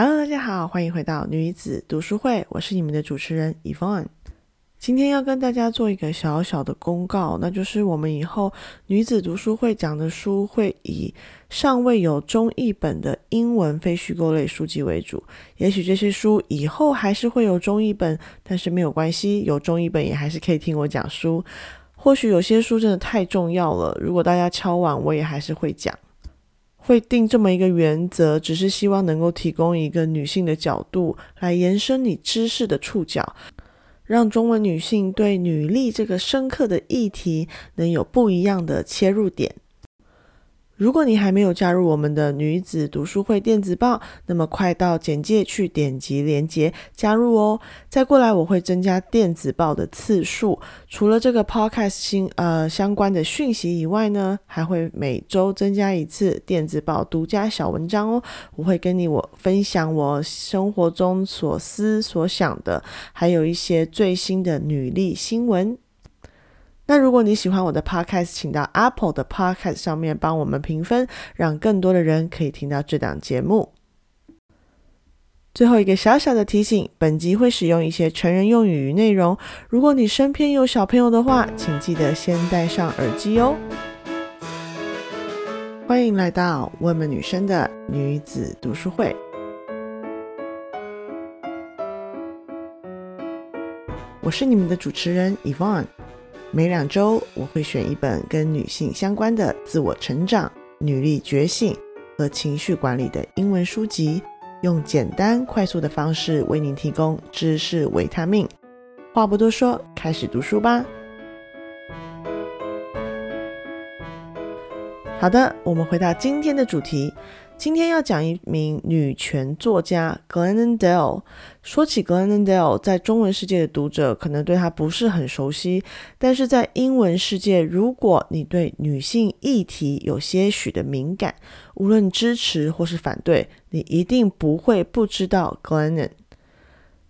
Hello，大家好，欢迎回到女子读书会，我是你们的主持人 Yvonne。今天要跟大家做一个小小的公告，那就是我们以后女子读书会讲的书会以尚未有中译本的英文非虚构类书籍为主。也许这些书以后还是会有中译本，但是没有关系，有中译本也还是可以听我讲书。或许有些书真的太重要了，如果大家敲碗，我也还是会讲。会定这么一个原则，只是希望能够提供一个女性的角度来延伸你知识的触角，让中文女性对女力这个深刻的议题能有不一样的切入点。如果你还没有加入我们的女子读书会电子报，那么快到简介去点击链接加入哦。再过来，我会增加电子报的次数。除了这个 podcast 新呃相关的讯息以外呢，还会每周增加一次电子报独家小文章哦。我会跟你我分享我生活中所思所想的，还有一些最新的女力新闻。那如果你喜欢我的 podcast，请到 Apple 的 podcast 上面帮我们评分，让更多的人可以听到这档节目。最后一个小小的提醒，本集会使用一些成人用语与内容，如果你身边有小朋友的话，请记得先戴上耳机哦。欢迎来到我们女生的女子读书会，我是你们的主持人 Yvonne。每两周，我会选一本跟女性相关的自我成长、女力觉醒和情绪管理的英文书籍，用简单快速的方式为您提供知识维他命。话不多说，开始读书吧。好的，我们回到今天的主题。今天要讲一名女权作家 Glennon Doyle。说起 Glennon Doyle，在中文世界的读者可能对她不是很熟悉，但是在英文世界，如果你对女性议题有些许的敏感，无论支持或是反对，你一定不会不知道 Glennon。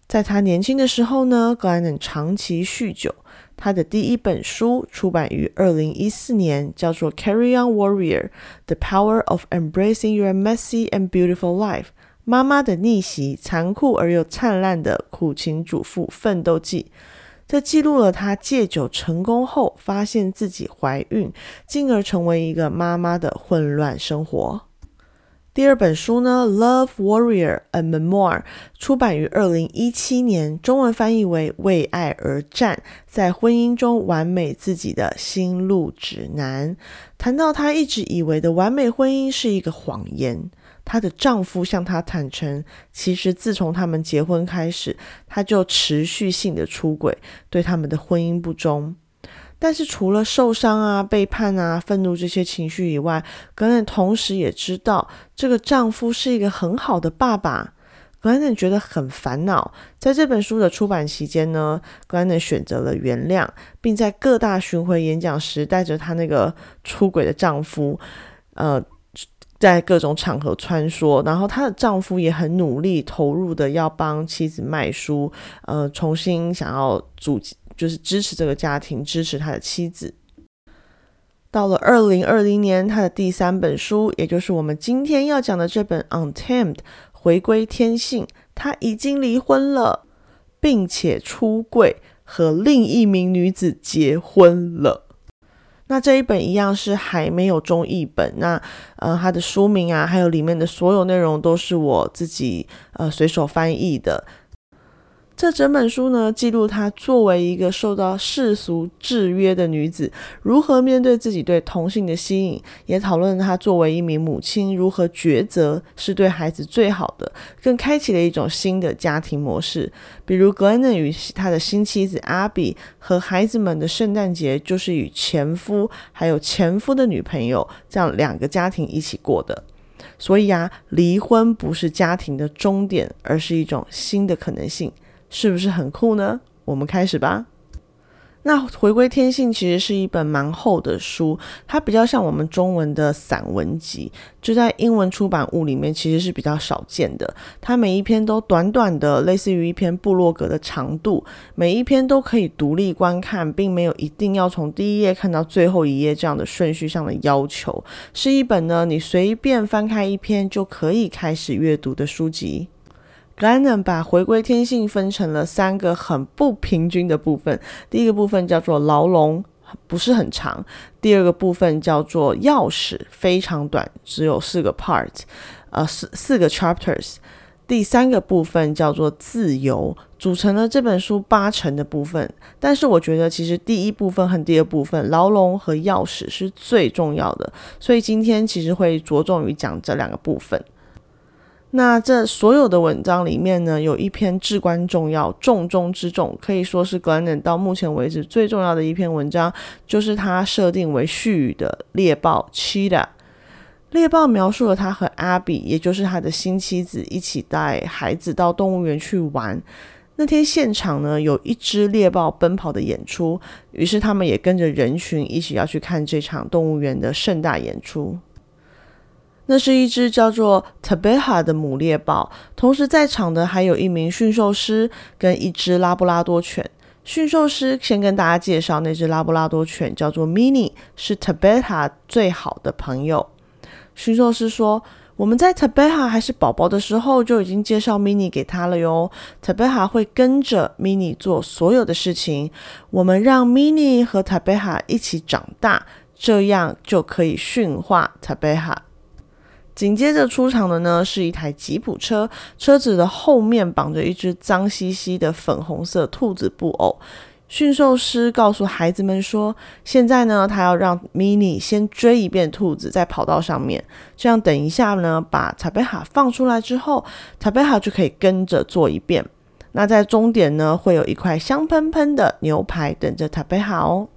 在她年轻的时候呢，Glennon 长期酗酒。他的第一本书出版于二零一四年，叫做《Carry On Warrior: The Power of Embracing Your Messy and Beautiful Life》。妈妈的逆袭，残酷而又灿烂的苦情主妇奋斗记。这记录了她戒酒成功后，发现自己怀孕，进而成为一个妈妈的混乱生活。第二本书呢，《Love Warrior: and Memoir》出版于二零一七年，中文翻译为《为爱而战：在婚姻中完美自己的心路指南》。谈到她一直以为的完美婚姻是一个谎言，她的丈夫向她坦诚，其实自从他们结婚开始，他就持续性的出轨，对他们的婚姻不忠。但是除了受伤啊、背叛啊、愤怒这些情绪以外，格兰同时也知道这个丈夫是一个很好的爸爸。格兰觉得很烦恼。在这本书的出版期间呢，格兰选择了原谅，并在各大巡回演讲时带着她那个出轨的丈夫，呃，在各种场合穿梭。然后她的丈夫也很努力投入的要帮妻子卖书，呃，重新想要组。就是支持这个家庭，支持他的妻子。到了二零二零年，他的第三本书，也就是我们今天要讲的这本《Untamed》回归天性，他已经离婚了，并且出柜和另一名女子结婚了。那这一本一样是还没有中译本。那呃，它的书名啊，还有里面的所有内容都是我自己呃随手翻译的。这整本书呢，记录她作为一个受到世俗制约的女子，如何面对自己对同性的吸引，也讨论她作为一名母亲如何抉择是对孩子最好的，更开启了一种新的家庭模式。比如格兰与他的新妻子阿比和孩子们的圣诞节，就是与前夫还有前夫的女朋友这样两个家庭一起过的。所以啊，离婚不是家庭的终点，而是一种新的可能性。是不是很酷呢？我们开始吧。那《回归天性》其实是一本蛮厚的书，它比较像我们中文的散文集，就在英文出版物里面其实是比较少见的。它每一篇都短短的，类似于一篇部落格的长度，每一篇都可以独立观看，并没有一定要从第一页看到最后一页这样的顺序上的要求，是一本呢你随便翻开一篇就可以开始阅读的书籍。格兰能把回归天性分成了三个很不平均的部分。第一个部分叫做牢笼，不是很长；第二个部分叫做钥匙，非常短，只有四个 part，呃，四四个 chapters。第三个部分叫做自由，组成了这本书八成的部分。但是我觉得，其实第一部分和第二部分，牢笼和钥匙是最重要的。所以今天其实会着重于讲这两个部分。那这所有的文章里面呢，有一篇至关重要、重中之重，可以说是格兰登到目前为止最重要的一篇文章，就是他设定为序语的猎豹 Chita。猎豹描述了他和阿比，也就是他的新妻子，一起带孩子到动物园去玩。那天现场呢，有一只猎豹奔跑的演出，于是他们也跟着人群一起要去看这场动物园的盛大演出。那是一只叫做 Tabeha 的母猎豹，同时在场的还有一名驯兽师跟一只拉布拉多犬。驯兽师先跟大家介绍，那只拉布拉多犬叫做 Mini，是 Tabeha 最好的朋友。驯兽师说：“我们在 Tabeha 还是宝宝的时候就已经介绍 Mini 给他了哟。Tabeha 会跟着 Mini 做所有的事情。我们让 Mini 和 Tabeha 一起长大，这样就可以驯化 Tabeha。”紧接着出场的呢是一台吉普车，车子的后面绑着一只脏兮兮的粉红色兔子布偶。驯兽师告诉孩子们说：“现在呢，他要让 Mini 先追一遍兔子，在跑道上面，这样等一下呢，把塔贝哈放出来之后，塔贝哈就可以跟着做一遍。那在终点呢，会有一块香喷喷的牛排等着塔贝哈哦。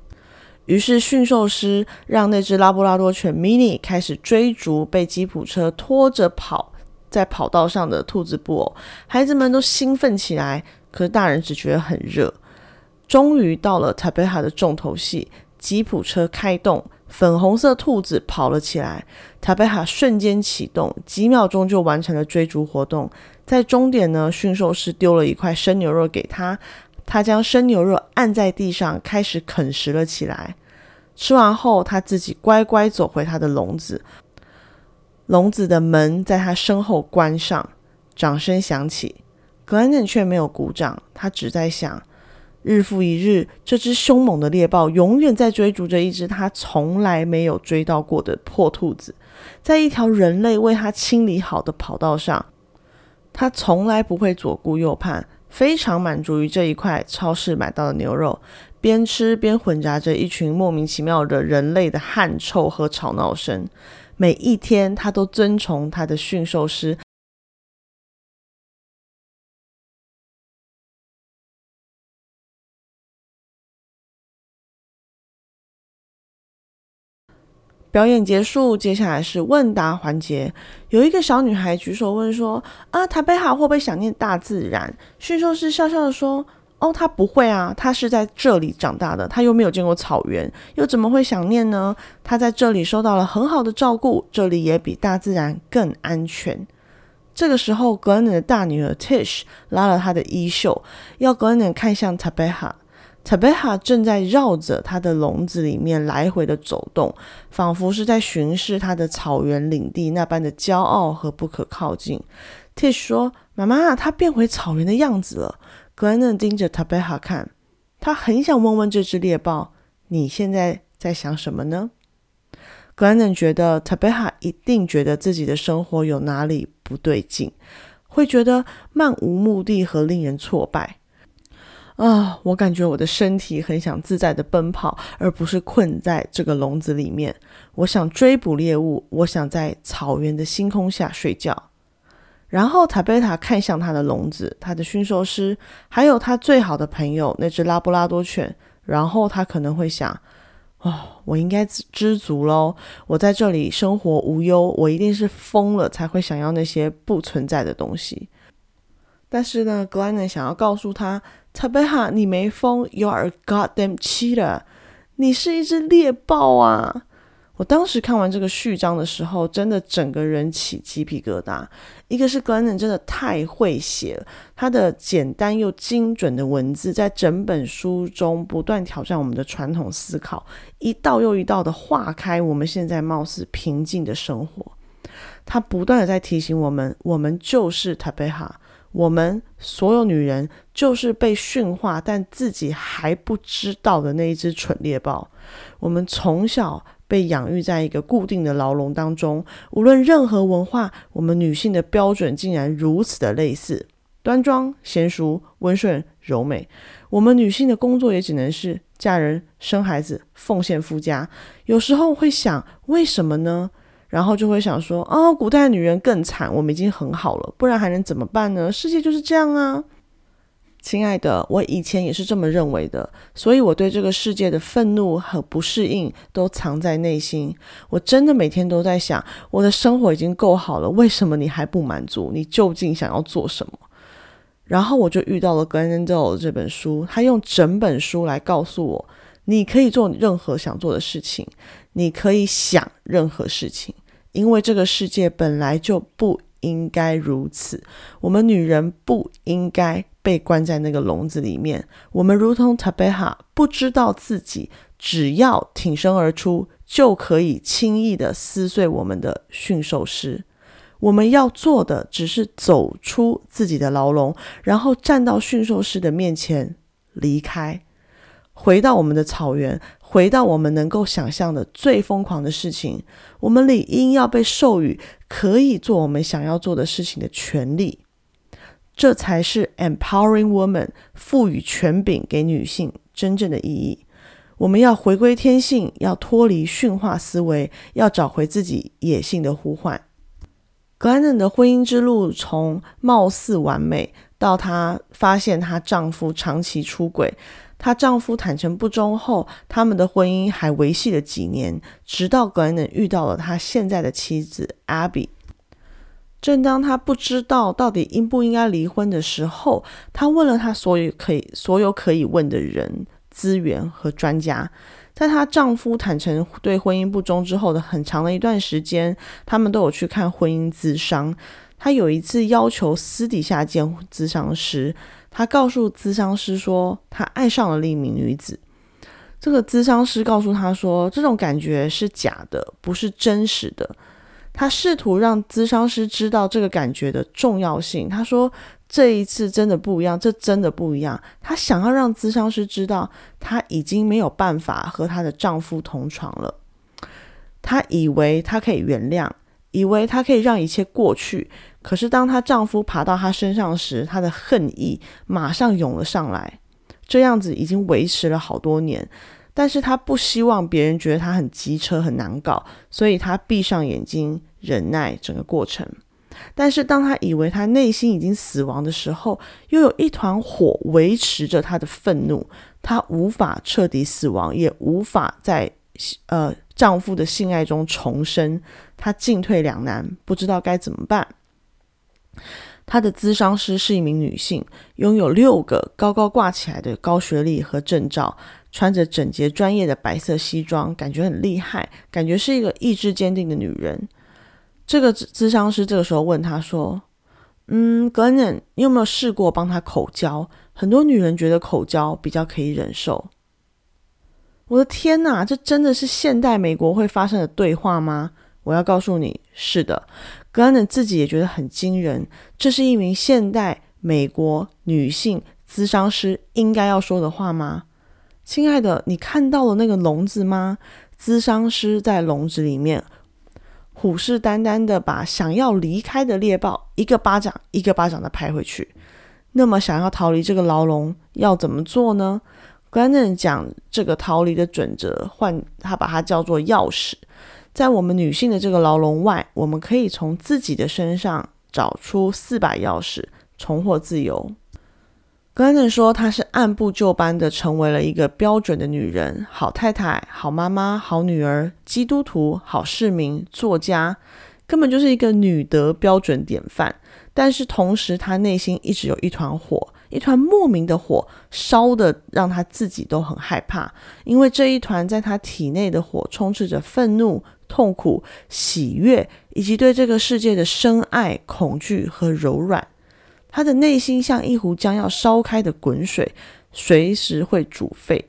于是驯兽师让那只拉布拉多犬 Mini 开始追逐被吉普车拖着跑在跑道上的兔子布偶，孩子们都兴奋起来，可是大人只觉得很热。”终于到了塔贝哈的重头戏，吉普车开动，粉红色兔子跑了起来，塔贝哈瞬间启动，几秒钟就完成了追逐活动。在终点呢，驯兽师丢了一块生牛肉给他，他将生牛肉按在地上，开始啃食了起来。吃完后，他自己乖乖走回他的笼子，笼子的门在他身后关上。掌声响起，格兰登却没有鼓掌，他只在想。日复一日，这只凶猛的猎豹永远在追逐着一只他从来没有追到过的破兔子，在一条人类为他清理好的跑道上，他从来不会左顾右盼，非常满足于这一块超市买到的牛肉，边吃边混杂着一群莫名其妙的人类的汗臭和吵闹声。每一天，他都遵从他的驯兽师。表演结束，接下来是问答环节。有一个小女孩举手问说：“啊，塔贝哈会不会想念大自然？”驯兽师笑笑的说：“哦，他不会啊，他是在这里长大的，他又没有见过草原，又怎么会想念呢？他在这里受到了很好的照顾，这里也比大自然更安全。”这个时候，格恩的大女儿 Tish 拉了他的衣袖，要格恩看向 Tabeha。Tabeha 正在绕着他的笼子里面来回的走动，仿佛是在巡视他的草原领地那般的骄傲和不可靠近。Tish 说：“妈妈，他变回草原的样子了。”格兰登盯着塔贝哈看，他很想问问这只猎豹：“你现在在想什么呢？”格兰登觉得塔贝哈一定觉得自己的生活有哪里不对劲，会觉得漫无目的和令人挫败。啊，我感觉我的身体很想自在的奔跑，而不是困在这个笼子里面。我想追捕猎物，我想在草原的星空下睡觉。然后塔贝塔看向他的笼子，他的驯兽师，还有他最好的朋友那只拉布拉多犬。然后他可能会想：哦，我应该知足喽。我在这里生活无忧，我一定是疯了才会想要那些不存在的东西。但是呢，格兰纳想要告诉他。塔贝塔，你没疯，You are a goddamn cheater！你是一只猎豹啊！我当时看完这个序章的时候，真的整个人起鸡皮疙瘩。一个是格兰真的太会写了，他的简单又精准的文字，在整本书中不断挑战我们的传统思考，一道又一道的化开我们现在貌似平静的生活。他不断的在提醒我们，我们就是塔贝哈。我们所有女人就是被驯化，但自己还不知道的那一只蠢猎豹。我们从小被养育在一个固定的牢笼当中，无论任何文化，我们女性的标准竟然如此的类似：端庄、娴熟、温顺、柔美。我们女性的工作也只能是嫁人、生孩子、奉献夫家。有时候会想，为什么呢？然后就会想说，哦，古代女人更惨，我们已经很好了，不然还能怎么办呢？世界就是这样啊，亲爱的，我以前也是这么认为的，所以我对这个世界的愤怒和不适应都藏在内心。我真的每天都在想，我的生活已经够好了，为什么你还不满足？你究竟想要做什么？然后我就遇到了 Glenn d o l e 这本书，他用整本书来告诉我，你可以做任何想做的事情，你可以想任何事情。因为这个世界本来就不应该如此，我们女人不应该被关在那个笼子里面。我们如同 Tabeha，不知道自己只要挺身而出，就可以轻易的撕碎我们的驯兽师。我们要做的只是走出自己的牢笼，然后站到驯兽师的面前，离开，回到我们的草原。回到我们能够想象的最疯狂的事情，我们理应要被授予可以做我们想要做的事情的权利，这才是 empowering woman 赋予权柄给女性真正的意义。我们要回归天性，要脱离驯化思维，要找回自己野性的呼唤。格兰登的婚姻之路从貌似完美，到她发现她丈夫长期出轨。她丈夫坦诚不忠后，他们的婚姻还维系了几年，直到格兰遇到了他现在的妻子 Abby。正当他不知道到底应不应该离婚的时候，他问了他所有可以所有可以问的人、资源和专家。在她丈夫坦诚对婚姻不忠之后的很长的一段时间，他们都有去看婚姻咨商。她有一次要求私底下见咨商师。她告诉咨商师说，她爱上了另一名女子。这个咨商师告诉她说，这种感觉是假的，不是真实的。他试图让咨商师知道这个感觉的重要性。他说，这一次真的不一样，这真的不一样。他想要让咨商师知道，他已经没有办法和她的丈夫同床了。她以为她可以原谅，以为她可以让一切过去。可是，当她丈夫爬到她身上时，她的恨意马上涌了上来。这样子已经维持了好多年，但是他不希望别人觉得他很机车、很难搞，所以他闭上眼睛忍耐整个过程。但是，当他以为他内心已经死亡的时候，又有一团火维持着他的愤怒。他无法彻底死亡，也无法在呃丈夫的性爱中重生。他进退两难，不知道该怎么办。她的咨商师是一名女性，拥有六个高高挂起来的高学历和证照，穿着整洁专业的白色西装，感觉很厉害，感觉是一个意志坚定的女人。这个咨商师这个时候问她说：“嗯，格恩，你有没有试过帮她口交？很多女人觉得口交比较可以忍受。”我的天哪，这真的是现代美国会发生的对话吗？我要告诉你，是的。格兰自己也觉得很惊人，这是一名现代美国女性咨商师应该要说的话吗？亲爱的，你看到了那个笼子吗？咨商师在笼子里面，虎视眈眈的把想要离开的猎豹一个巴掌一个巴掌的拍回去。那么，想要逃离这个牢笼要怎么做呢？格兰讲这个逃离的准则，换他把它叫做钥匙。在我们女性的这个牢笼外，我们可以从自己的身上找出四把钥匙，重获自由。格兰说，她是按部就班的成为了一个标准的女人，好太太、好妈妈、好女儿、基督徒、好市民、作家，根本就是一个女德标准典范。但是同时，她内心一直有一团火。一团莫名的火烧的，让她自己都很害怕，因为这一团在她体内的火充斥着愤怒、痛苦、喜悦，以及对这个世界的深爱、恐惧和柔软。他的内心像一壶将要烧开的滚水，随时会煮沸。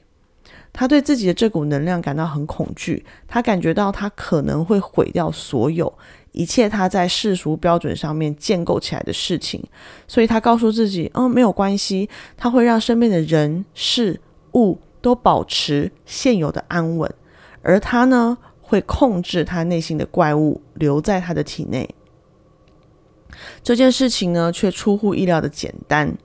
他对自己的这股能量感到很恐惧，他感觉到他可能会毁掉所有，一切他在世俗标准上面建构起来的事情，所以他告诉自己，嗯，没有关系，他会让身边的人事物都保持现有的安稳，而他呢，会控制他内心的怪物留在他的体内。这件事情呢，却出乎意料的简单。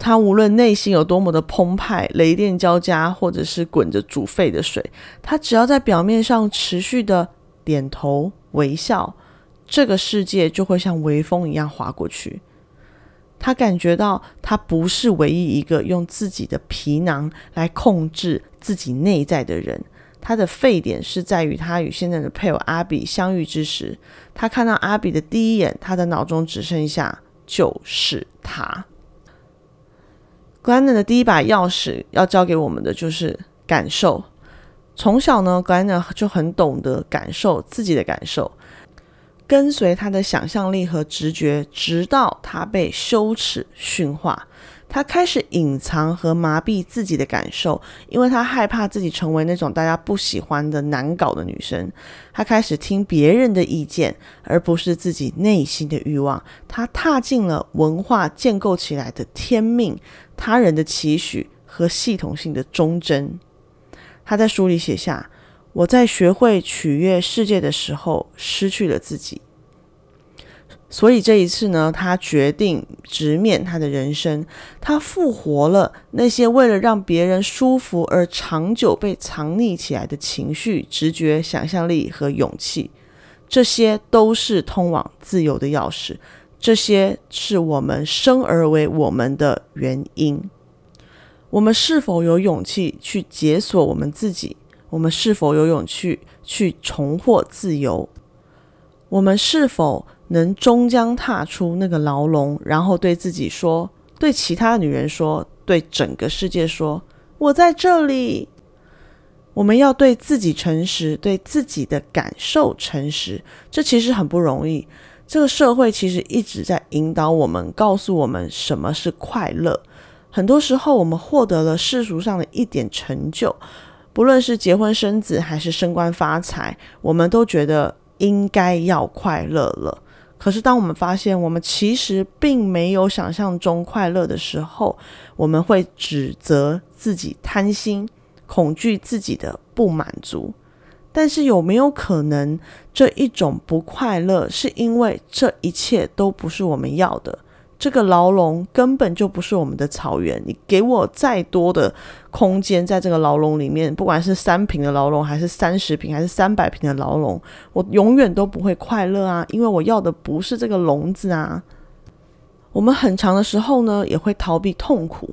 他无论内心有多么的澎湃、雷电交加，或者是滚着煮沸的水，他只要在表面上持续的点头微笑，这个世界就会像微风一样划过去。他感觉到他不是唯一一个用自己的皮囊来控制自己内在的人。他的沸点是在于他与现在的配偶阿比相遇之时，他看到阿比的第一眼，他的脑中只剩下就是他。格兰的第一把钥匙要教给我们的就是感受。从小呢，格兰就很懂得感受自己的感受，跟随他的想象力和直觉，直到他被羞耻驯化。他开始隐藏和麻痹自己的感受，因为他害怕自己成为那种大家不喜欢的难搞的女生。他开始听别人的意见，而不是自己内心的欲望。他踏进了文化建构起来的天命、他人的期许和系统性的忠贞。他在书里写下：“我在学会取悦世界的时候，失去了自己。”所以这一次呢，他决定直面他的人生。他复活了那些为了让别人舒服而长久被藏匿起来的情绪、直觉、想象力和勇气。这些都是通往自由的钥匙。这些是我们生而为我们的原因。我们是否有勇气去解锁我们自己？我们是否有勇气去重获自由？我们是否？能终将踏出那个牢笼，然后对自己说，对其他女人说，对整个世界说：“我在这里。”我们要对自己诚实，对自己的感受诚实。这其实很不容易。这个社会其实一直在引导我们，告诉我们什么是快乐。很多时候，我们获得了世俗上的一点成就，不论是结婚生子，还是升官发财，我们都觉得应该要快乐了。可是，当我们发现我们其实并没有想象中快乐的时候，我们会指责自己贪心，恐惧自己的不满足。但是，有没有可能这一种不快乐，是因为这一切都不是我们要的？这个牢笼根本就不是我们的草原。你给我再多的空间，在这个牢笼里面，不管是三平的牢笼，还是三十平，还是三百平的牢笼，我永远都不会快乐啊！因为我要的不是这个笼子啊。我们很长的时候呢，也会逃避痛苦，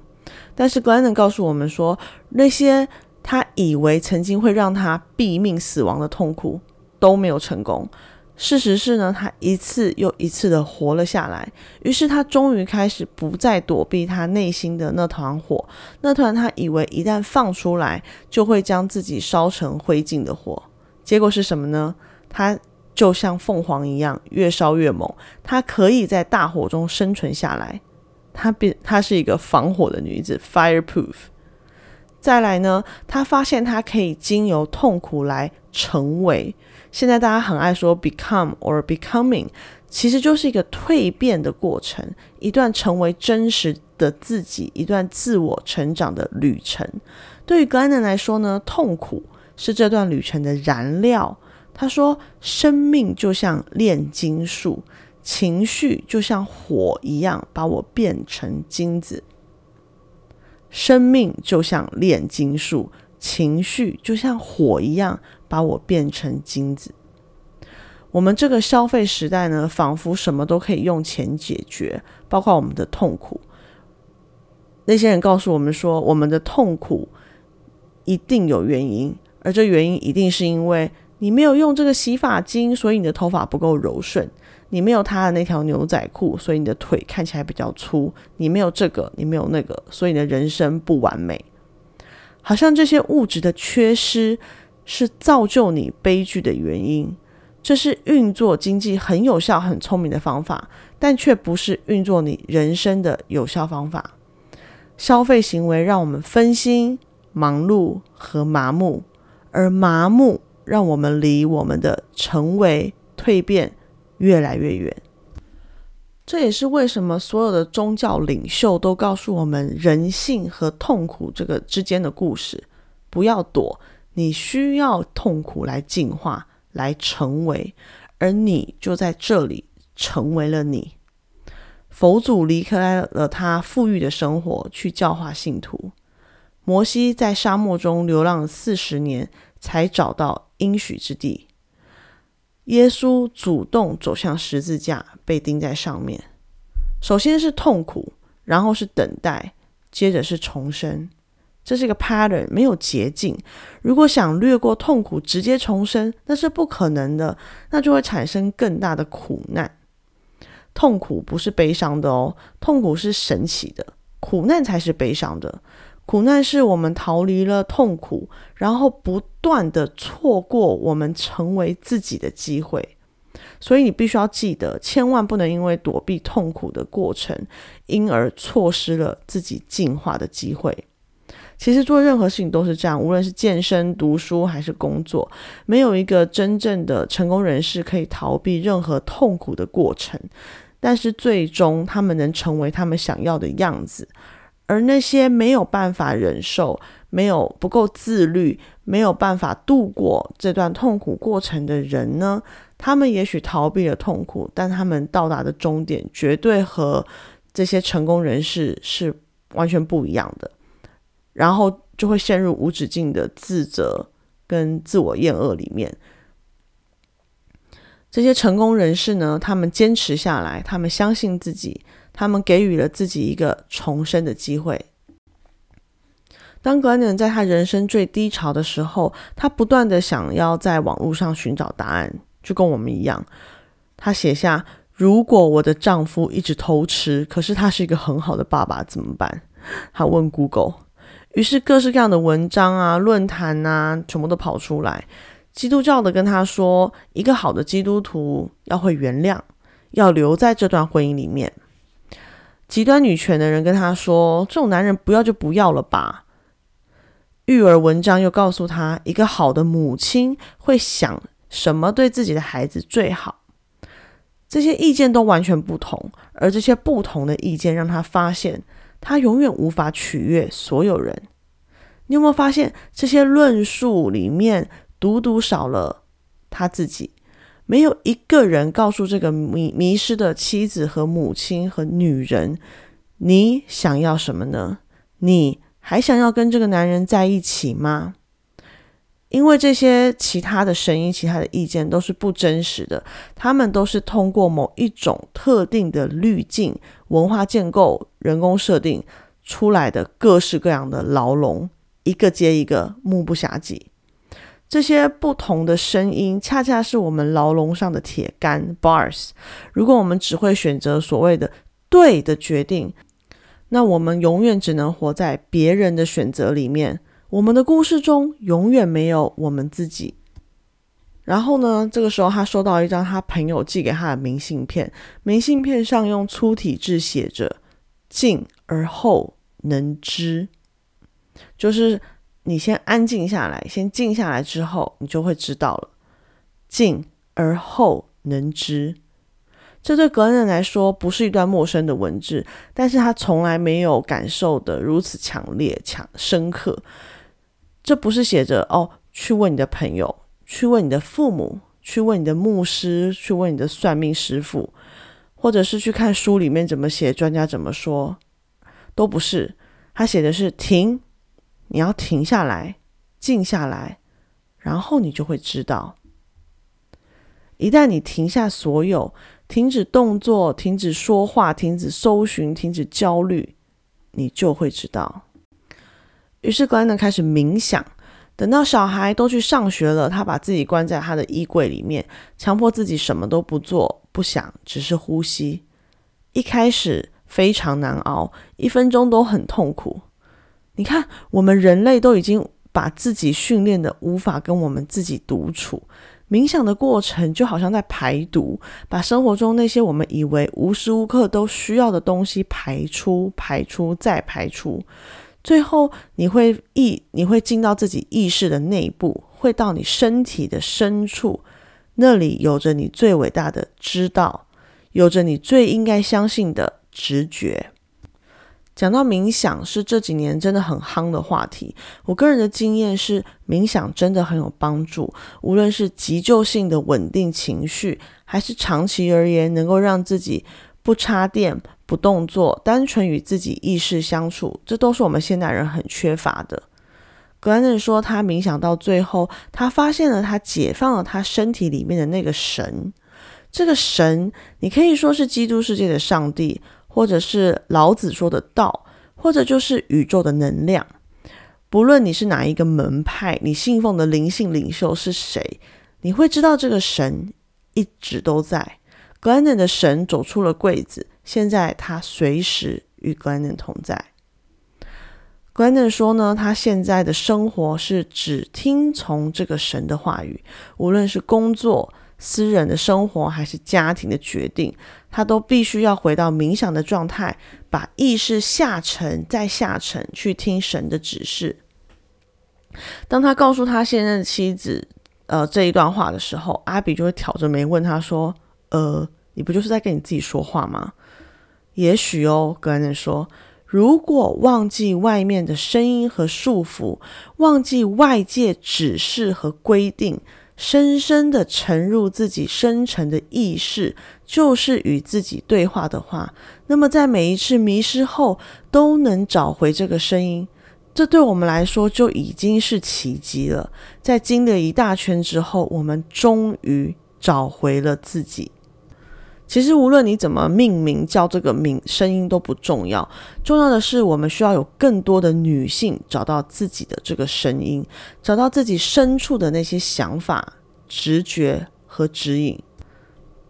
但是格兰能告诉我们说，那些他以为曾经会让他毙命死亡的痛苦，都没有成功。事实是呢，他一次又一次的活了下来。于是他终于开始不再躲避他内心的那团火，那团他以为一旦放出来就会将自己烧成灰烬的火。结果是什么呢？他就像凤凰一样，越烧越猛。他可以在大火中生存下来。她变，她是一个防火的女子，fireproof。再来呢，他发现他可以经由痛苦来成为。现在大家很爱说 become or becoming，其实就是一个蜕变的过程，一段成为真实的自己，一段自我成长的旅程。对于格兰纳来说呢，痛苦是这段旅程的燃料。他说，生命就像炼金术，情绪就像火一样，把我变成金子。生命就像炼金术，情绪就像火一样。把我变成金子。我们这个消费时代呢，仿佛什么都可以用钱解决，包括我们的痛苦。那些人告诉我们说，我们的痛苦一定有原因，而这原因一定是因为你没有用这个洗发精，所以你的头发不够柔顺；你没有他的那条牛仔裤，所以你的腿看起来比较粗；你没有这个，你没有那个，所以你的人生不完美。好像这些物质的缺失。是造就你悲剧的原因，这是运作经济很有效、很聪明的方法，但却不是运作你人生的有效方法。消费行为让我们分心、忙碌和麻木，而麻木让我们离我们的成为、蜕变越来越远。这也是为什么所有的宗教领袖都告诉我们人性和痛苦这个之间的故事。不要躲，你需要痛苦来进化，来成为，而你就在这里成为了你。佛祖离开了他富裕的生活，去教化信徒。摩西在沙漠中流浪四十年，才找到应许之地。耶稣主动走向十字架，被钉在上面。首先是痛苦，然后是等待，接着是重生。这是一个 pattern，没有捷径。如果想略过痛苦，直接重生，那是不可能的，那就会产生更大的苦难。痛苦不是悲伤的哦，痛苦是神奇的，苦难才是悲伤的。苦难是我们逃离了痛苦，然后不断的错过我们成为自己的机会。所以你必须要记得，千万不能因为躲避痛苦的过程，因而错失了自己进化的机会。其实做任何事情都是这样，无论是健身、读书还是工作，没有一个真正的成功人士可以逃避任何痛苦的过程。但是最终，他们能成为他们想要的样子。而那些没有办法忍受、没有不够自律、没有办法度过这段痛苦过程的人呢？他们也许逃避了痛苦，但他们到达的终点绝对和这些成功人士是完全不一样的。然后就会陷入无止境的自责跟自我厌恶里面。这些成功人士呢，他们坚持下来，他们相信自己，他们给予了自己一个重生的机会。当格兰在他人生最低潮的时候，他不断的想要在网络上寻找答案，就跟我们一样。他写下：“如果我的丈夫一直偷吃，可是他是一个很好的爸爸，怎么办？”他问 Google。于是各式各样的文章啊、论坛啊，全部都跑出来。基督教的跟他说，一个好的基督徒要会原谅，要留在这段婚姻里面。极端女权的人跟他说，这种男人不要就不要了吧。育儿文章又告诉他，一个好的母亲会想什么对自己的孩子最好。这些意见都完全不同，而这些不同的意见让他发现。他永远无法取悦所有人。你有没有发现，这些论述里面独独少了他自己？没有一个人告诉这个迷迷失的妻子和母亲和女人：“你想要什么呢？你还想要跟这个男人在一起吗？”因为这些其他的声音、其他的意见都是不真实的，他们都是通过某一种特定的滤镜、文化建构、人工设定出来的各式各样的牢笼，一个接一个，目不暇接。这些不同的声音，恰恰是我们牢笼上的铁杆 （bars）。如果我们只会选择所谓的对的决定，那我们永远只能活在别人的选择里面。我们的故事中永远没有我们自己。然后呢？这个时候，他收到一张他朋友寄给他的明信片，明信片上用粗体字写着“静而后能知”，就是你先安静下来，先静下来之后，你就会知道了。静而后能知。这对格恩人来说不是一段陌生的文字，但是他从来没有感受的如此强烈、强深刻。这不是写着哦，去问你的朋友，去问你的父母，去问你的牧师，去问你的算命师傅，或者是去看书里面怎么写，专家怎么说，都不是。他写的是停，你要停下来，静下来，然后你就会知道。一旦你停下所有。停止动作，停止说话，停止搜寻，停止焦虑，你就会知道。于是格兰德开始冥想。等到小孩都去上学了，他把自己关在他的衣柜里面，强迫自己什么都不做，不想，只是呼吸。一开始非常难熬，一分钟都很痛苦。你看，我们人类都已经把自己训练的无法跟我们自己独处。冥想的过程就好像在排毒，把生活中那些我们以为无时无刻都需要的东西排出、排出再排出，最后你会意，你会进到自己意识的内部，会到你身体的深处，那里有着你最伟大的知道，有着你最应该相信的直觉。讲到冥想，是这几年真的很夯的话题。我个人的经验是，冥想真的很有帮助，无论是急救性的稳定情绪，还是长期而言能够让自己不插电、动作，单纯与自己意识相处，这都是我们现代人很缺乏的。格兰顿说，他冥想到最后，他发现了他解放了他身体里面的那个神。这个神，你可以说是基督世界的上帝。或者是老子说的道，或者就是宇宙的能量。不论你是哪一个门派，你信奉的灵性领袖是谁，你会知道这个神一直都在。格兰登的神走出了柜子，现在他随时与格兰登同在。格兰登说呢，他现在的生活是只听从这个神的话语，无论是工作。私人的生活还是家庭的决定，他都必须要回到冥想的状态，把意识下沉再下沉，去听神的指示。当他告诉他现任妻子，呃，这一段话的时候，阿比就会挑着眉问他说：“呃，你不就是在跟你自己说话吗？”也许哦，格兰人说：“如果忘记外面的声音和束缚，忘记外界指示和规定。”深深的沉入自己深沉的意识，就是与自己对话的话，那么在每一次迷失后，都能找回这个声音，这对我们来说就已经是奇迹了。在经历一大圈之后，我们终于找回了自己。其实，无论你怎么命名叫这个名声音都不重要，重要的是我们需要有更多的女性找到自己的这个声音，找到自己深处的那些想法、直觉和指引。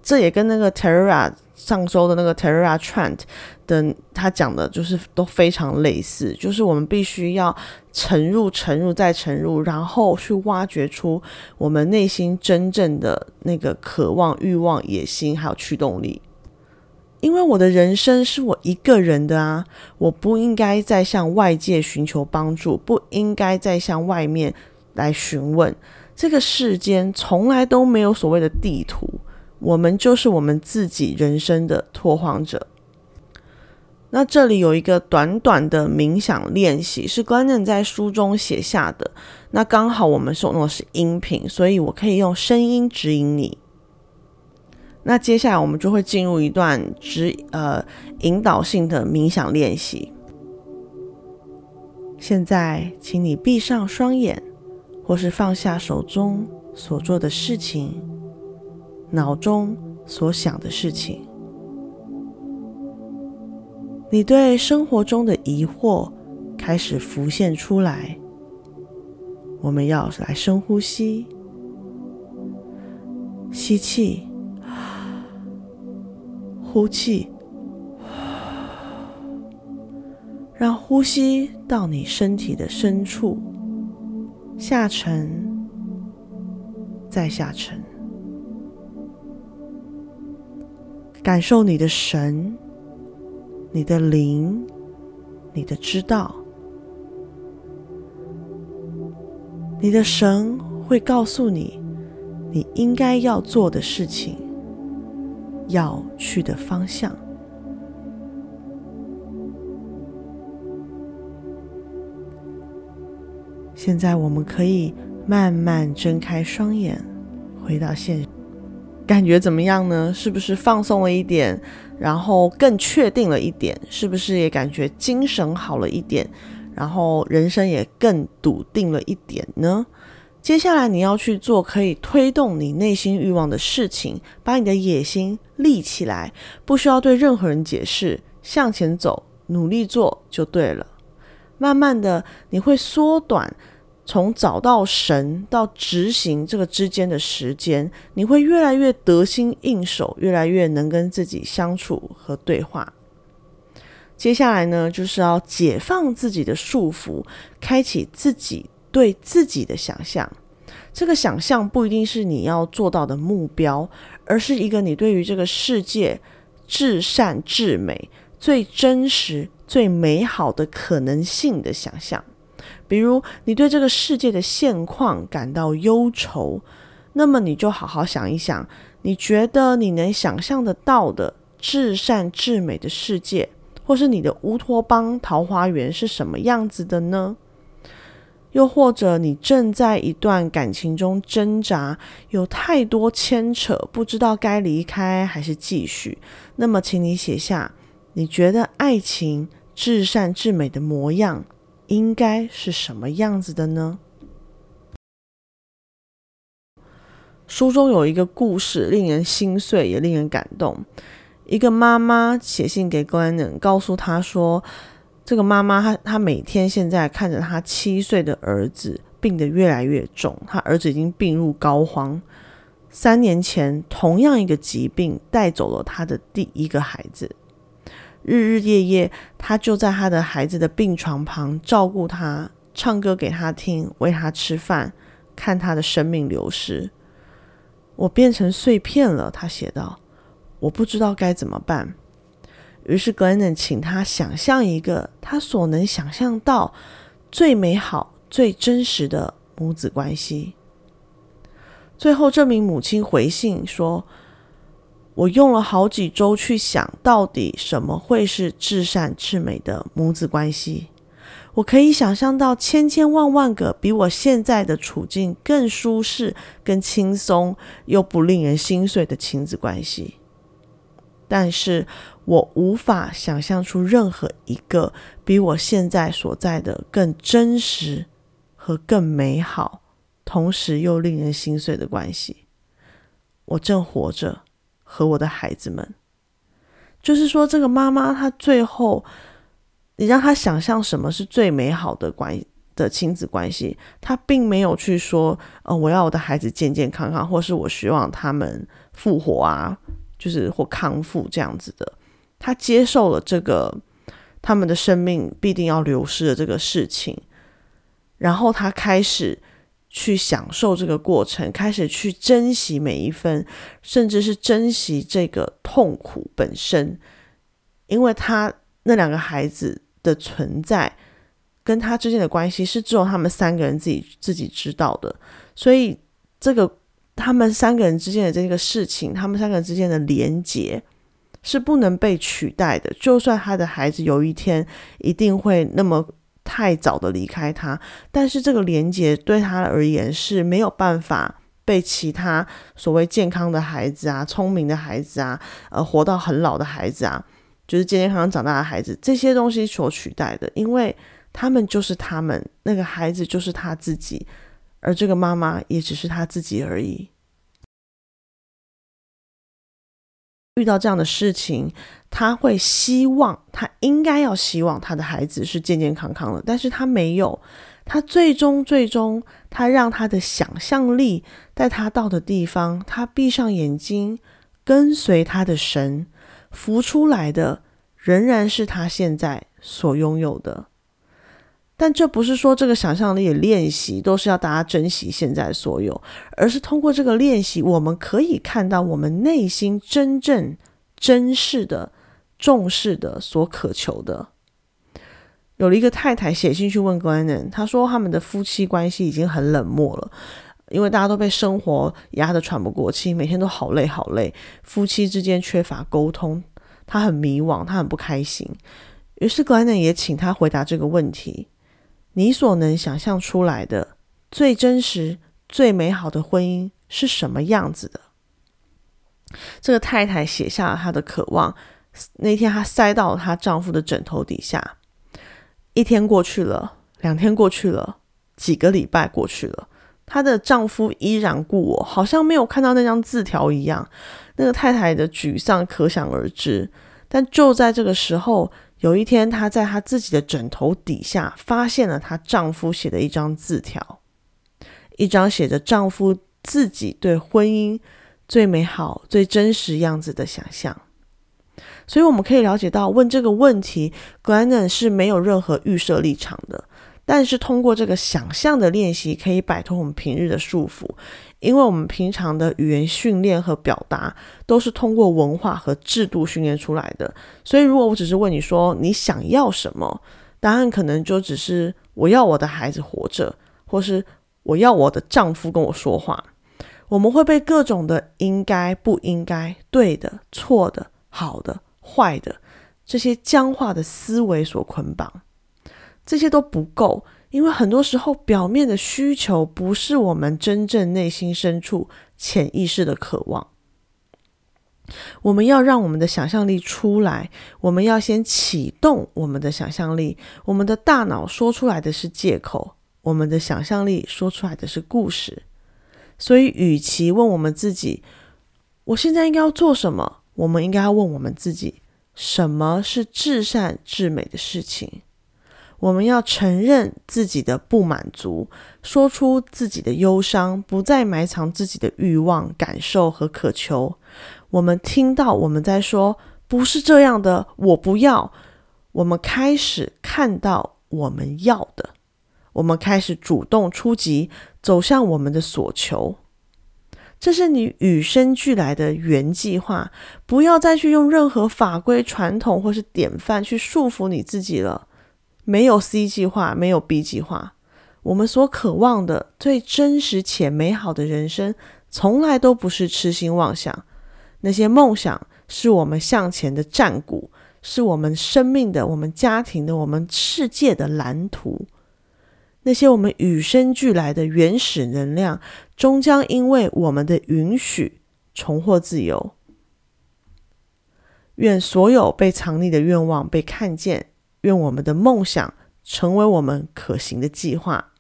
这也跟那个 Terra 上周的那个 Terra Trent 的他讲的，就是都非常类似，就是我们必须要沉入、沉入再沉入，然后去挖掘出我们内心真正的那个渴望、欲望、野心，还有驱动力。因为我的人生是我一个人的啊，我不应该再向外界寻求帮助，不应该再向外面来询问。这个世间从来都没有所谓的地图。我们就是我们自己人生的拓荒者。那这里有一个短短的冥想练习，是关键在书中写下的。那刚好我们用的是音频，所以我可以用声音指引你。那接下来我们就会进入一段指呃引导性的冥想练习。现在，请你闭上双眼，或是放下手中所做的事情。脑中所想的事情，你对生活中的疑惑开始浮现出来。我们要来深呼吸，吸气，呼气，让呼吸到你身体的深处，下沉，再下沉。感受你的神、你的灵、你的知道，你的神会告诉你你应该要做的事情、要去的方向。现在我们可以慢慢睁开双眼，回到现实。感觉怎么样呢？是不是放松了一点，然后更确定了一点？是不是也感觉精神好了一点，然后人生也更笃定了一点呢？接下来你要去做可以推动你内心欲望的事情，把你的野心立起来，不需要对任何人解释，向前走，努力做就对了。慢慢的，你会缩短。从找到神到执行这个之间的时间，你会越来越得心应手，越来越能跟自己相处和对话。接下来呢，就是要解放自己的束缚，开启自己对自己的想象。这个想象不一定是你要做到的目标，而是一个你对于这个世界至善至美、最真实、最美好的可能性的想象。比如，你对这个世界的现况感到忧愁，那么你就好好想一想，你觉得你能想象得到的至善至美的世界，或是你的乌托邦桃花源是什么样子的呢？又或者你正在一段感情中挣扎，有太多牵扯，不知道该离开还是继续。那么，请你写下，你觉得爱情至善至美的模样应该是什么样子的呢？书中有一个故事，令人心碎，也令人感动。一个妈妈写信给官员告诉他说。这个妈妈，她她每天现在看着她七岁的儿子病得越来越重，她儿子已经病入膏肓。三年前，同样一个疾病带走了她的第一个孩子。日日夜夜，他就在他的孩子的病床旁照顾他，唱歌给他听，喂他吃饭，看他的生命流失。我变成碎片了，他写道：“我不知道该怎么办。”于是格恩请他想象一个他所能想象到最美好、最真实的母子关系。最后，这名母亲回信说：“我用了好几周去想到底什么会是至善至美的母子关系。我可以想象到千千万万个比我现在的处境更舒适、更轻松又不令人心碎的亲子关系。”但是我无法想象出任何一个比我现在所在的更真实和更美好，同时又令人心碎的关系。我正活着，和我的孩子们。就是说，这个妈妈她最后，你让她想象什么是最美好的关的亲子关系，她并没有去说，呃，我要我的孩子健健康康，或是我希望他们复活啊。就是或康复这样子的，她接受了这个他们的生命必定要流失的这个事情，然后她开始去享受这个过程，开始去珍惜每一分，甚至是珍惜这个痛苦本身，因为他那两个孩子的存在跟他之间的关系是只有他们三个人自己自己知道的，所以这个。他们三个人之间的这个事情，他们三个人之间的连结是不能被取代的。就算他的孩子有一天一定会那么太早的离开他，但是这个连接对他而言是没有办法被其他所谓健康的孩子啊、聪明的孩子啊、呃活到很老的孩子啊，就是健健康康长大的孩子这些东西所取代的，因为他们就是他们，那个孩子就是他自己。而这个妈妈也只是他自己而已。遇到这样的事情，他会希望，他应该要希望他的孩子是健健康康的，但是他没有。他最终，最终，他让他的想象力带他到的地方，他闭上眼睛，跟随他的神，浮出来的仍然是他现在所拥有的。但这不是说这个想象力练习都是要大家珍惜现在所有，而是通过这个练习，我们可以看到我们内心真正珍视的、重视的、所渴求的。有了一个太太写信去问 Glennon，他说他们的夫妻关系已经很冷漠了，因为大家都被生活压得喘不过气，每天都好累好累，夫妻之间缺乏沟通，他很迷惘，他很不开心。于是格兰恩也请他回答这个问题。你所能想象出来的最真实、最美好的婚姻是什么样子的？这个太太写下了她的渴望。那天，她塞到了她丈夫的枕头底下。一天过去了，两天过去了，几个礼拜过去了，她的丈夫依然故我，好像没有看到那张字条一样。那个太太的沮丧可想而知。但就在这个时候。有一天，她在她自己的枕头底下发现了她丈夫写的一张字条，一张写着丈夫自己对婚姻最美好、最真实样子的想象。所以我们可以了解到，问这个问题 g l e n n 是没有任何预设立场的。但是通过这个想象的练习，可以摆脱我们平日的束缚，因为我们平常的语言训练和表达都是通过文化和制度训练出来的。所以，如果我只是问你说你想要什么，答案可能就只是我要我的孩子活着，或是我要我的丈夫跟我说话。我们会被各种的应该、不应该、对的、错的、好的、坏的这些僵化的思维所捆绑。这些都不够，因为很多时候表面的需求不是我们真正内心深处潜意识的渴望。我们要让我们的想象力出来，我们要先启动我们的想象力。我们的大脑说出来的是借口，我们的想象力说出来的是故事。所以，与其问我们自己我现在应该要做什么，我们应该要问我们自己什么是至善至美的事情。我们要承认自己的不满足，说出自己的忧伤，不再埋藏自己的欲望、感受和渴求。我们听到我们在说“不是这样的”，我不要。我们开始看到我们要的，我们开始主动出击，走向我们的所求。这是你与生俱来的原计划，不要再去用任何法规、传统或是典范去束缚你自己了。没有 C 计划，没有 B 计划。我们所渴望的最真实且美好的人生，从来都不是痴心妄想。那些梦想是我们向前的战鼓，是我们生命的、我们家庭的、我们世界的蓝图。那些我们与生俱来的原始能量，终将因为我们的允许重获自由。愿所有被藏匿的愿望被看见。愿我们的梦想成为我们可行的计划。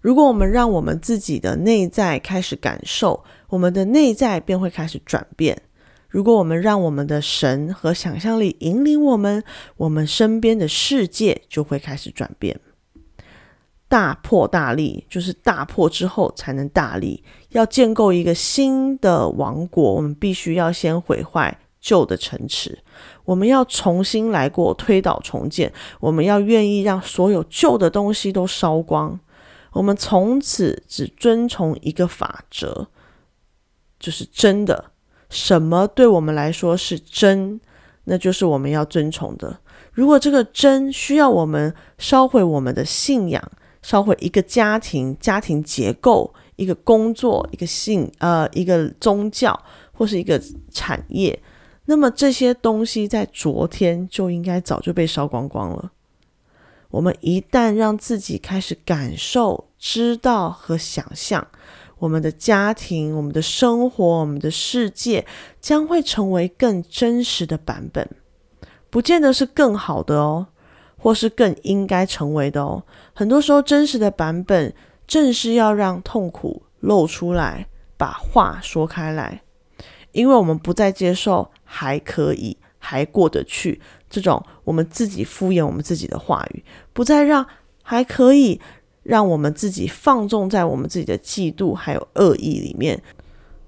如果我们让我们自己的内在开始感受，我们的内在便会开始转变。如果我们让我们的神和想象力引领我们，我们身边的世界就会开始转变。大破大立，就是大破之后才能大立。要建构一个新的王国，我们必须要先毁坏。旧的城池，我们要重新来过，推倒重建。我们要愿意让所有旧的东西都烧光。我们从此只遵从一个法则，就是真的。什么对我们来说是真，那就是我们要遵从的。如果这个真需要我们烧毁我们的信仰，烧毁一个家庭、家庭结构、一个工作、一个信呃一个宗教或是一个产业。那么这些东西在昨天就应该早就被烧光光了。我们一旦让自己开始感受、知道和想象，我们的家庭、我们的生活、我们的世界将会成为更真实的版本，不见得是更好的哦，或是更应该成为的哦。很多时候，真实的版本正是要让痛苦露出来，把话说开来。因为我们不再接受还可以、还过得去这种我们自己敷衍我们自己的话语，不再让还可以让我们自己放纵在我们自己的嫉妒还有恶意里面，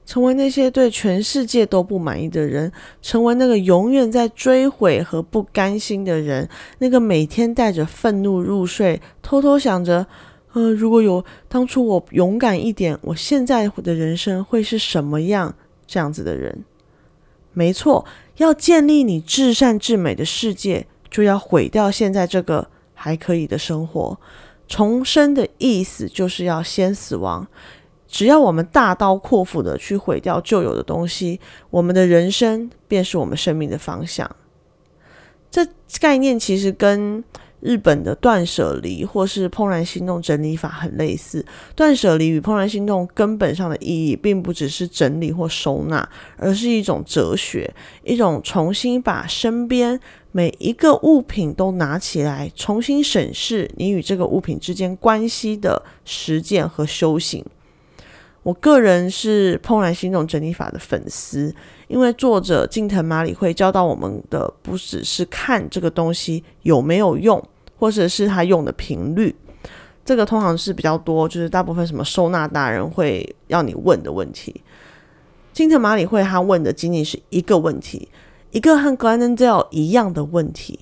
成为那些对全世界都不满意的人，成为那个永远在追悔和不甘心的人，那个每天带着愤怒入睡，偷偷想着，呃，如果有当初我勇敢一点，我现在的人生会是什么样？这样子的人，没错，要建立你至善至美的世界，就要毁掉现在这个还可以的生活。重生的意思就是要先死亡。只要我们大刀阔斧的去毁掉旧有的东西，我们的人生便是我们生命的方向。这概念其实跟。日本的断舍离或是怦然心动整理法很类似。断舍离与怦然心动根本上的意义，并不只是整理或收纳，而是一种哲学，一种重新把身边每一个物品都拿起来，重新审视你与这个物品之间关系的实践和修行。我个人是怦然心动整理法的粉丝，因为作者近藤麻里会教导我们的，不只是看这个东西有没有用。或者是他用的频率，这个通常是比较多，就是大部分什么收纳大人会要你问的问题。金特马里会他问的仅仅是一个问题，一个和 Glendale 一样的问题：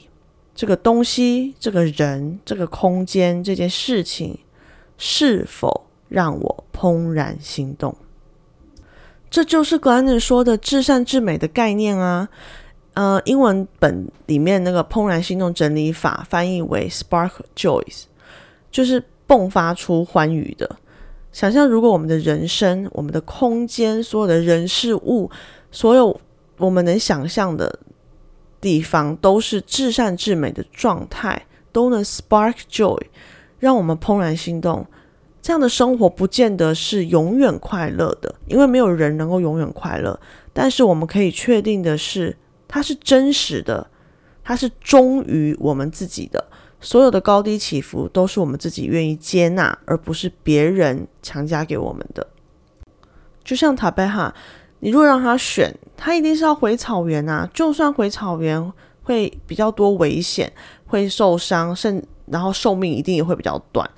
这个东西、这个人、这个空间、这件事情，是否让我怦然心动？这就是 Glennon 说的至善至美的概念啊。呃，英文本里面那个怦然心动整理法翻译为 spark joy”，就是迸发出欢愉的。想象如果我们的人生、我们的空间、所有的人事物、所有我们能想象的地方，都是至善至美的状态，都能 spark joy，让我们怦然心动。这样的生活不见得是永远快乐的，因为没有人能够永远快乐。但是我们可以确定的是，它是真实的，它是忠于我们自己的。所有的高低起伏都是我们自己愿意接纳，而不是别人强加给我们的。就像塔贝哈，你如果让他选，他一定是要回草原啊！就算回草原会比较多危险，会受伤，甚然后寿命一定也会比较短。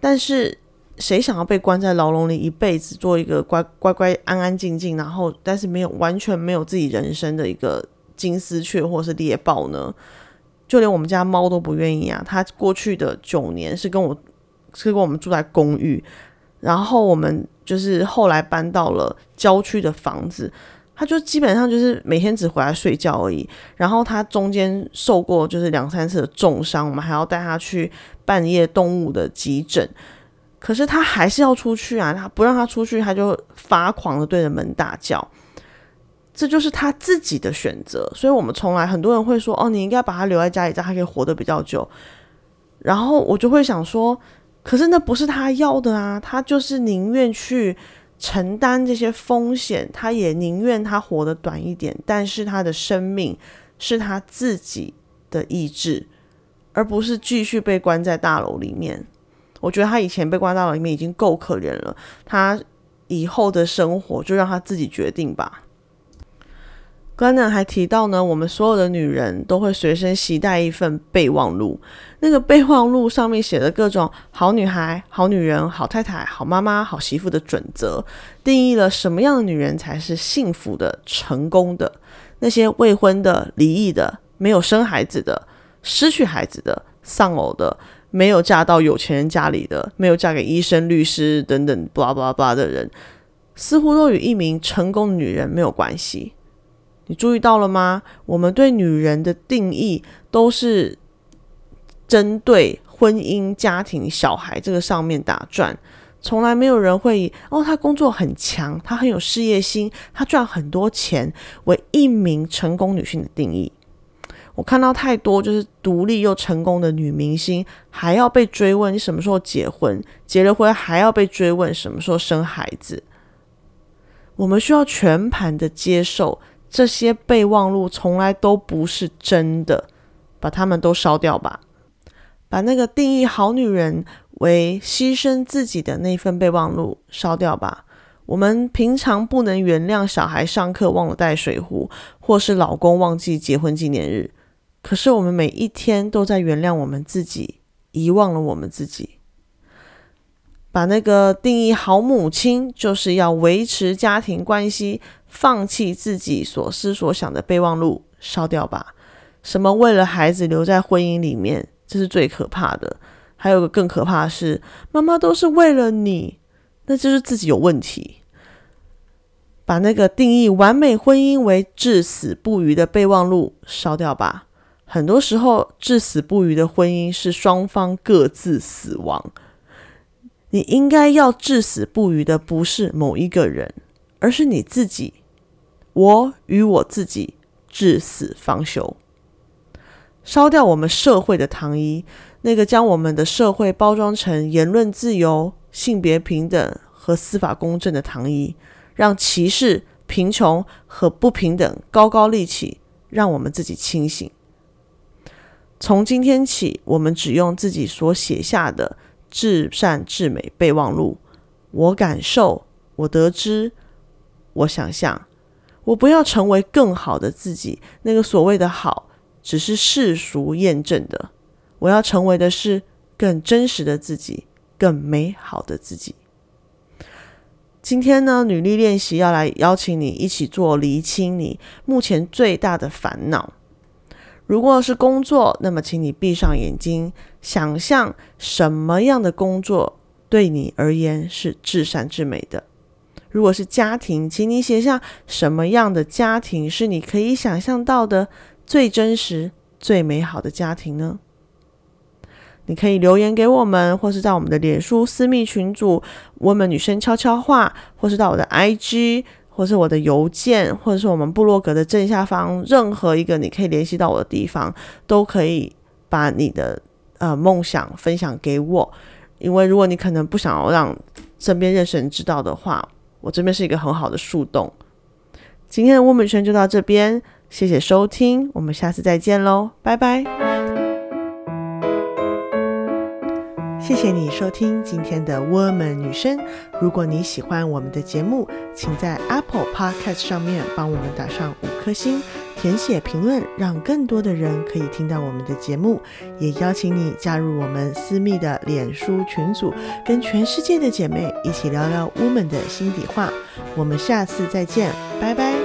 但是谁想要被关在牢笼里一辈子，做一个乖乖乖、安安静静，然后但是没有完全没有自己人生的一个金丝雀或是猎豹呢？就连我们家猫都不愿意啊！它过去的九年是跟我是跟我们住在公寓，然后我们就是后来搬到了郊区的房子，它就基本上就是每天只回来睡觉而已。然后它中间受过就是两三次的重伤，我们还要带它去半夜动物的急诊。可是他还是要出去啊！他不让他出去，他就发狂的对着门大叫。这就是他自己的选择，所以我们从来很多人会说：“哦，你应该把他留在家里，这样他可以活得比较久。”然后我就会想说：“可是那不是他要的啊！他就是宁愿去承担这些风险，他也宁愿他活得短一点，但是他的生命是他自己的意志，而不是继续被关在大楼里面。我觉得他以前被关到里面已经够可怜了，他以后的生活就让他自己决定吧。”格兰还提到呢，我们所有的女人都会随身携带一份备忘录。那个备忘录上面写的各种好女孩、好女人、好太太、好妈妈、好媳妇的准则，定义了什么样的女人才是幸福的、成功的。那些未婚的、离异的、没有生孩子的、失去孩子的、丧偶的、没有嫁到有钱人家里的、没有嫁给医生、律师等等巴拉巴拉巴拉的人，似乎都与一名成功的女人没有关系。你注意到了吗？我们对女人的定义都是针对婚姻、家庭、小孩这个上面打转，从来没有人会以哦，她工作很强，她很有事业心，她赚很多钱为一名成功女性的定义。我看到太多就是独立又成功的女明星，还要被追问你什么时候结婚，结了婚还要被追问什么时候生孩子。我们需要全盘的接受。这些备忘录从来都不是真的，把它们都烧掉吧。把那个定义好女人为牺牲自己的那份备忘录烧掉吧。我们平常不能原谅小孩上课忘了带水壶，或是老公忘记结婚纪念日，可是我们每一天都在原谅我们自己，遗忘了我们自己。把那个定义好母亲就是要维持家庭关系。放弃自己所思所想的备忘录，烧掉吧。什么为了孩子留在婚姻里面，这是最可怕的。还有个更可怕的是，妈妈都是为了你，那就是自己有问题。把那个定义完美婚姻为至死不渝的备忘录烧掉吧。很多时候，至死不渝的婚姻是双方各自死亡。你应该要至死不渝的，不是某一个人，而是你自己。我与我自己至死方休，烧掉我们社会的糖衣，那个将我们的社会包装成言论自由、性别平等和司法公正的糖衣，让歧视、贫穷和不平等高高立起，让我们自己清醒。从今天起，我们只用自己所写下的至善至美备忘录。我感受，我得知，我想象。我不要成为更好的自己，那个所谓的好，只是世俗验证的。我要成为的是更真实的自己，更美好的自己。今天呢，女力练习要来邀请你一起做厘清你目前最大的烦恼。如果是工作，那么请你闭上眼睛，想象什么样的工作对你而言是至善至美的。如果是家庭，请你写下什么样的家庭是你可以想象到的最真实、最美好的家庭呢？你可以留言给我们，或是在我们的脸书私密群组“我们女生悄悄话”，或是到我的 IG，或是我的邮件，或者是我们部落格的正下方，任何一个你可以联系到我的地方，都可以把你的呃梦想分享给我。因为如果你可能不想要让身边认识人知道的话，我这边是一个很好的树洞。今天的 Woman 圈就到这边，谢谢收听，我们下次再见喽，拜拜。谢谢你收听今天的 Woman 女生。如果你喜欢我们的节目，请在 Apple Podcast 上面帮我们打上五颗星，填写评论，让更多的人可以听到我们的节目。也邀请你加入我们私密的脸书群组，跟全世界的姐妹一起聊聊 Woman 的心底话。我们下次再见，拜拜。